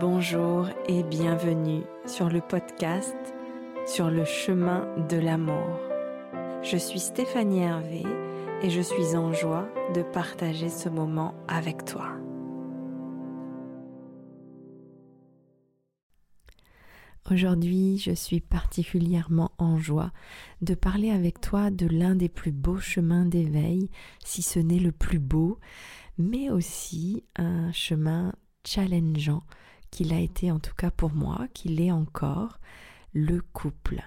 Bonjour et bienvenue sur le podcast Sur le chemin de l'amour. Je suis Stéphanie Hervé et je suis en joie de partager ce moment avec toi. Aujourd'hui, je suis particulièrement en joie de parler avec toi de l'un des plus beaux chemins d'éveil, si ce n'est le plus beau, mais aussi un chemin challengeant qu'il a été en tout cas pour moi, qu'il est encore, le couple.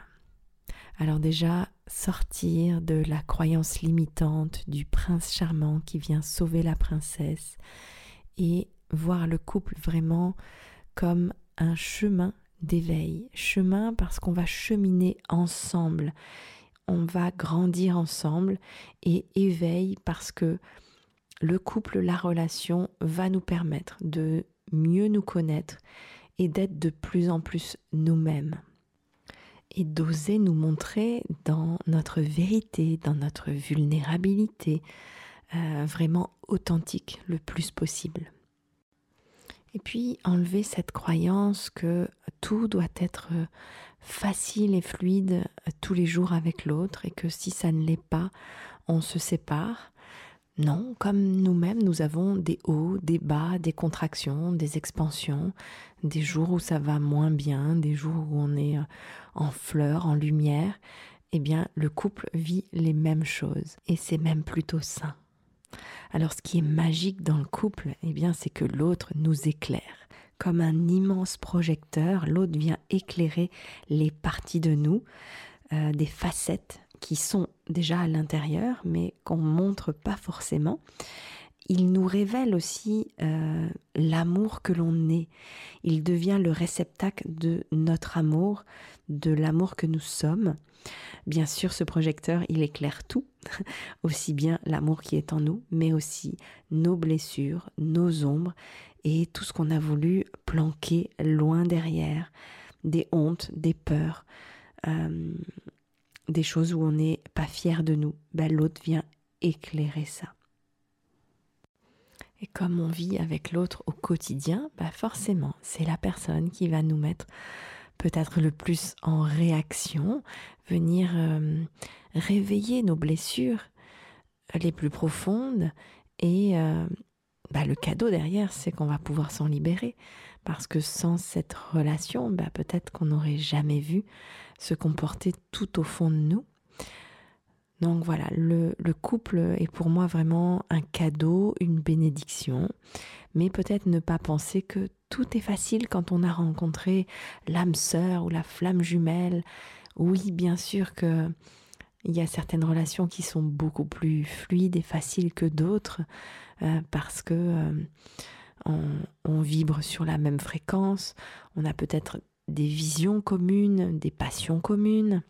Alors déjà, sortir de la croyance limitante du prince charmant qui vient sauver la princesse et voir le couple vraiment comme un chemin d'éveil. Chemin parce qu'on va cheminer ensemble, on va grandir ensemble et éveil parce que le couple, la relation va nous permettre de mieux nous connaître et d'être de plus en plus nous-mêmes. Et d'oser nous montrer dans notre vérité, dans notre vulnérabilité, euh, vraiment authentique le plus possible. Et puis enlever cette croyance que tout doit être facile et fluide tous les jours avec l'autre et que si ça ne l'est pas, on se sépare. Non, comme nous-mêmes, nous avons des hauts, des bas, des contractions, des expansions, des jours où ça va moins bien, des jours où on est en fleurs, en lumière. Eh bien, le couple vit les mêmes choses et c'est même plutôt sain. Alors ce qui est magique dans le couple, eh bien c'est que l'autre nous éclaire. Comme un immense projecteur, l'autre vient éclairer les parties de nous, euh, des facettes qui sont déjà à l'intérieur, mais qu'on montre pas forcément. Il nous révèle aussi euh, l'amour que l'on est. Il devient le réceptacle de notre amour, de l'amour que nous sommes. Bien sûr, ce projecteur, il éclaire tout, aussi bien l'amour qui est en nous, mais aussi nos blessures, nos ombres et tout ce qu'on a voulu planquer loin derrière, des hontes, des peurs, euh, des choses où on n'est pas fier de nous. Ben, L'autre vient éclairer ça. Et comme on vit avec l'autre au quotidien, bah forcément, c'est la personne qui va nous mettre peut-être le plus en réaction, venir euh, réveiller nos blessures les plus profondes et euh, bah, le cadeau derrière, c'est qu'on va pouvoir s'en libérer. Parce que sans cette relation, bah, peut-être qu'on n'aurait jamais vu se comporter tout au fond de nous. Donc voilà, le, couple est pour moi vraiment un cadeau, une bénédiction, mais peut-être ne pas penser que tout est facile quand on a rencontré l'âme sœur ou la flamme jumelle. Oui, bien sûr que il y a certaines relations qui sont beaucoup plus fluides et faciles que d'autres euh, parce que euh, on vibre sur la même fréquence, on a peut-être des visions communes, des passions communes.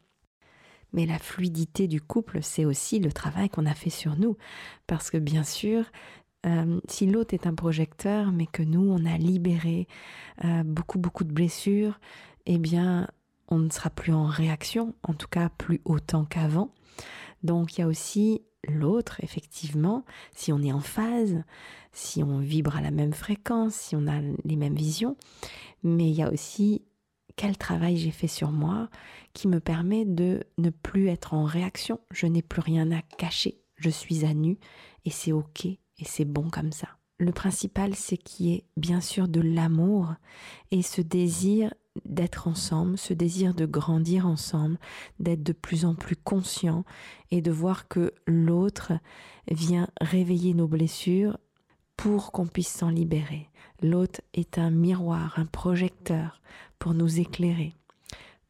Mais la fluidité du couple, c'est aussi le travail qu'on a fait sur nous. Parce que bien sûr, euh, si l'autre est un projecteur, mais que nous, on a libéré beaucoup, beaucoup de blessures, eh bien, on ne sera plus en réaction, en tout cas plus autant qu'avant. Donc, il y a aussi l'autre, effectivement, si on est en phase, si on vibre à la même fréquence, si on a les mêmes visions, mais il y a aussi quel travail j'ai fait sur moi qui me permet de ne plus être en réaction. Je n'ai plus rien à cacher. Je suis à nu et c'est ok et c'est bon comme ça. Le principal, c'est qu'il y ait bien sûr de l'amour et ce désir d'être ensemble, ce désir de grandir ensemble, d'être de plus en plus conscient et de voir que l'autre vient réveiller nos blessures pour qu'on puisse s'en libérer. L'autre est un miroir, un projecteur pour nous éclairer,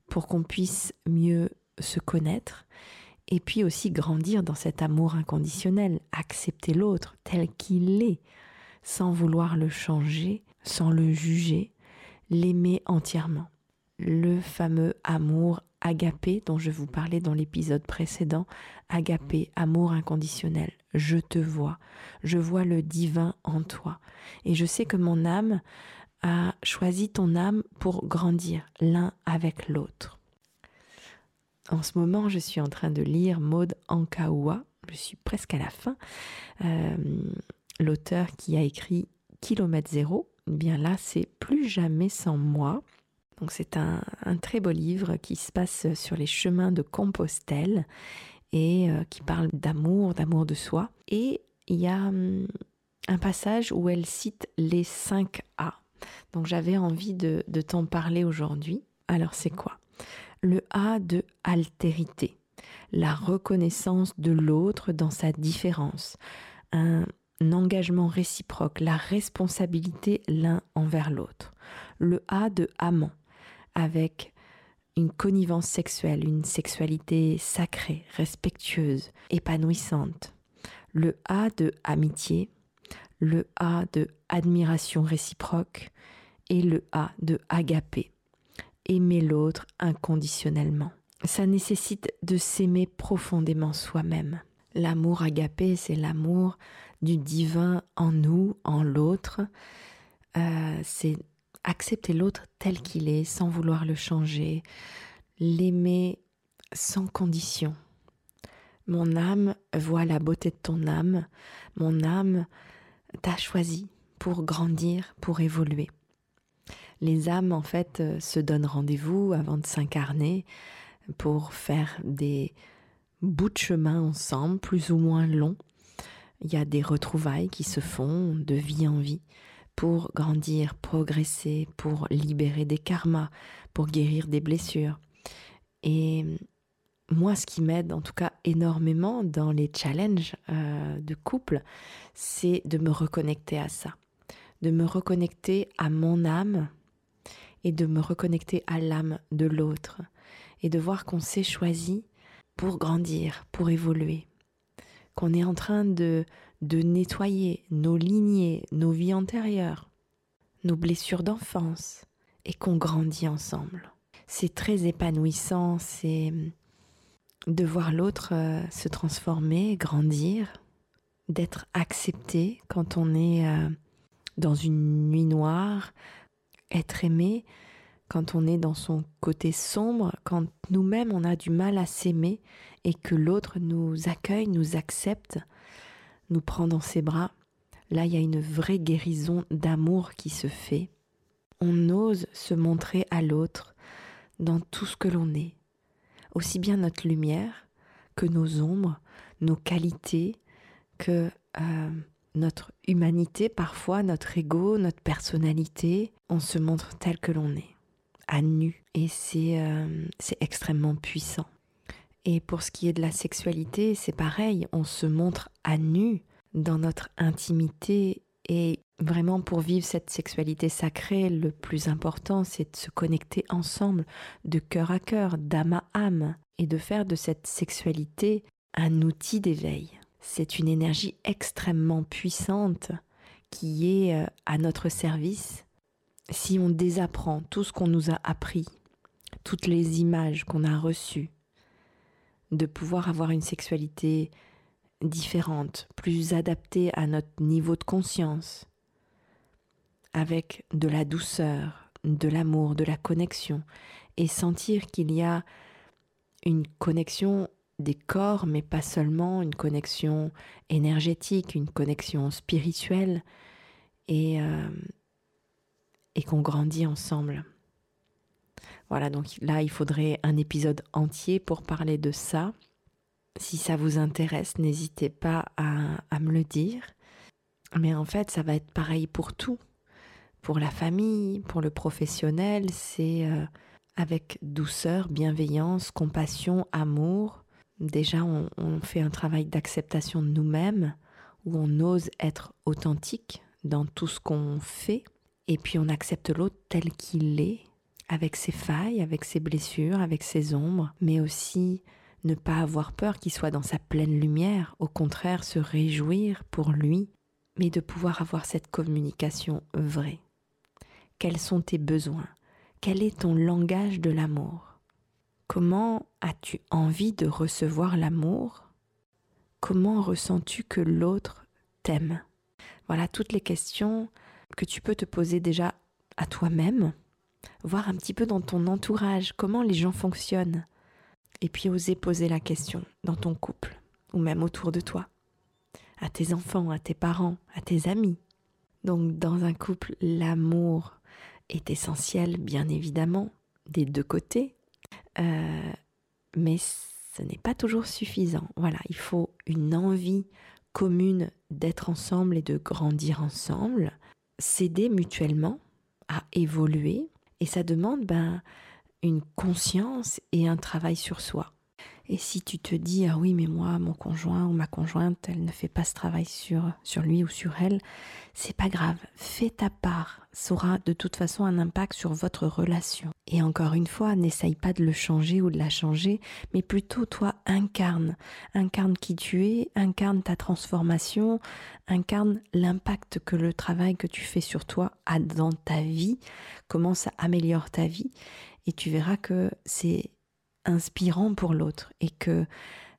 pour qu'on puisse mieux se connaître et puis aussi grandir dans cet amour inconditionnel, accepter l'autre tel qu'il est, sans vouloir le changer, sans le juger, l'aimer entièrement. Le fameux amour agapé dont je vous parlais dans l'épisode précédent, agapé, amour inconditionnel. Je te vois, je vois le divin en toi. Et je sais que mon âme a choisi ton âme pour grandir l'un avec l'autre. En ce moment, je suis en train de lire Maud Ankaoua, je suis presque à la fin, euh, l'auteur qui a écrit Kilomètre Zéro, bien là, c'est Plus jamais sans moi. Donc c'est un, très beau livre qui se passe sur les chemins de Compostelle et euh, qui parle d'amour, d'amour de soi. Et il y a hum, un passage où elle cite les 5 A. Donc j'avais envie de, de t'en parler aujourd'hui. Alors c'est quoi? Le A de altérité, la reconnaissance de l'autre dans sa différence, un engagement réciproque, la responsabilité l'un envers l'autre. Le A de amant, avec une connivence sexuelle, une sexualité sacrée, respectueuse, épanouissante. Le A de amitié, le A de admiration réciproque et le A de agapé, aimer l'autre inconditionnellement. Ça nécessite de s'aimer profondément soi-même. L'amour agapé, c'est l'amour du divin en nous, en l'autre. Euh, c'est accepter l'autre tel qu'il est, sans vouloir le changer, l'aimer sans condition. Mon âme voit la beauté de ton âme, mon âme t'a choisi pour grandir, pour évoluer. Les âmes, en fait, euh, se donnent rendez-vous avant de s'incarner pour faire des bouts de chemin ensemble, plus ou moins longs. Il y a des retrouvailles qui se font de vie en vie pour grandir, progresser, pour libérer des karmas, pour guérir des blessures. Et moi, ce qui m'aide en tout cas énormément dans les challenges euh, de couple, c'est de me reconnecter à ça, de me reconnecter à mon âme et de me reconnecter à l'âme de l'autre et de voir qu'on s'est choisi pour grandir, pour évoluer, qu'on est en train de de nettoyer nos lignées, nos vies antérieures, nos blessures d'enfance, et qu'on grandit ensemble. C'est très épanouissant, c'est de voir l'autre euh, se transformer, grandir, d'être accepté quand on est euh, dans une nuit noire, être aimé quand on est dans son côté sombre, quand nous-mêmes on a du mal à s'aimer et que l'autre nous accueille, nous accepte, nous prend dans ses bras, là il y a une vraie guérison d'amour qui se fait. On ose se montrer à l'autre dans tout ce que l'on est, aussi bien notre lumière que nos ombres, nos qualités, que euh, notre humanité, parfois notre ego, notre personnalité. On se montre tel que l'on est, à nu. Et c'est euh, extrêmement puissant. Et pour ce qui est de la sexualité, c'est pareil, on se montre à nu dans notre intimité et vraiment pour vivre cette sexualité sacrée, le plus important, c'est de se connecter ensemble, de cœur à cœur, d'âme à âme, et de faire de cette sexualité un outil d'éveil. C'est une énergie extrêmement puissante qui est euh, à notre service si on désapprend tout ce qu'on nous a appris, toutes les images qu'on a reçues, de pouvoir avoir une sexualité différente, plus adaptée à notre niveau de conscience, avec de la douceur, de l'amour, de la connexion, et sentir qu'il y a une connexion des corps, mais pas seulement une connexion énergétique, une connexion spirituelle, et, euh, et qu'on grandit ensemble. Voilà, donc là, il faudrait un épisode entier pour parler de ça. Si ça vous intéresse, n'hésitez pas à, me le dire. Mais en fait, ça va être pareil pour tout. Pour la famille, pour le professionnel, c'est euh, avec douceur, bienveillance, compassion, amour. Déjà, on, on fait un travail d'acceptation de nous-mêmes, où on ose être authentique dans tout ce qu'on fait. Et puis on accepte l'autre tel qu'il est, avec ses failles, avec ses blessures, avec ses ombres, mais aussi ne pas avoir peur qu'il soit dans sa pleine lumière, au contraire se réjouir pour lui, mais de pouvoir avoir cette communication vraie. Quels sont tes besoins? Quel est ton langage de l'amour? Comment as-tu envie de recevoir l'amour? Comment ressens-tu que l'autre t'aime? Voilà toutes les questions que tu peux te poser déjà à toi-même voir un petit peu dans ton entourage comment les gens fonctionnent, et puis oser poser la question dans ton couple, ou même autour de toi, à tes enfants, à tes parents, à tes amis. Donc dans un couple, l'amour est essentiel, bien évidemment, des deux côtés, euh, mais ce n'est pas toujours suffisant. Voilà, il faut une envie commune d'être ensemble et de grandir ensemble, s'aider mutuellement à évoluer, et ça demande ben, une conscience et un travail sur soi. Et si tu te dis ah oui mais moi mon conjoint ou ma conjointe elle ne fait pas ce travail sur sur lui ou sur elle, c'est pas grave, fais ta part, ça aura de toute façon un impact sur votre relation. Et encore une fois, n'essaye pas de le changer ou de la changer, mais plutôt toi incarne, incarne qui tu es, incarne ta transformation, incarne l'impact que le travail que tu fais sur toi a dans ta vie, comment ça améliore ta vie. Et tu verras que c'est inspirant pour l'autre et que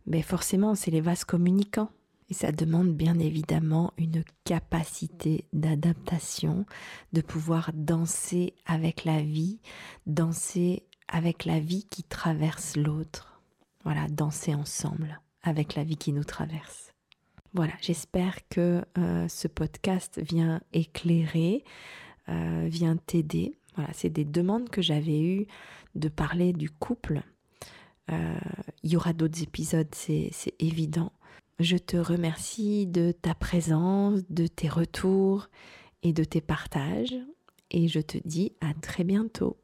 ben, forcément c'est les vases communicants. Et ça demande bien évidemment une capacité d'adaptation, de pouvoir danser avec la vie, danser avec la vie qui traverse l'autre. Voilà, danser ensemble avec la vie qui nous traverse. Voilà, j'espère que euh, ce podcast vient éclairer, euh, vient t'aider. Voilà, c'est des demandes que j'avais eues de parler du couple il y aura d'autres épisodes, c'est évident. Je te remercie de ta présence, de tes retours et de tes partages. Et je te dis à très bientôt.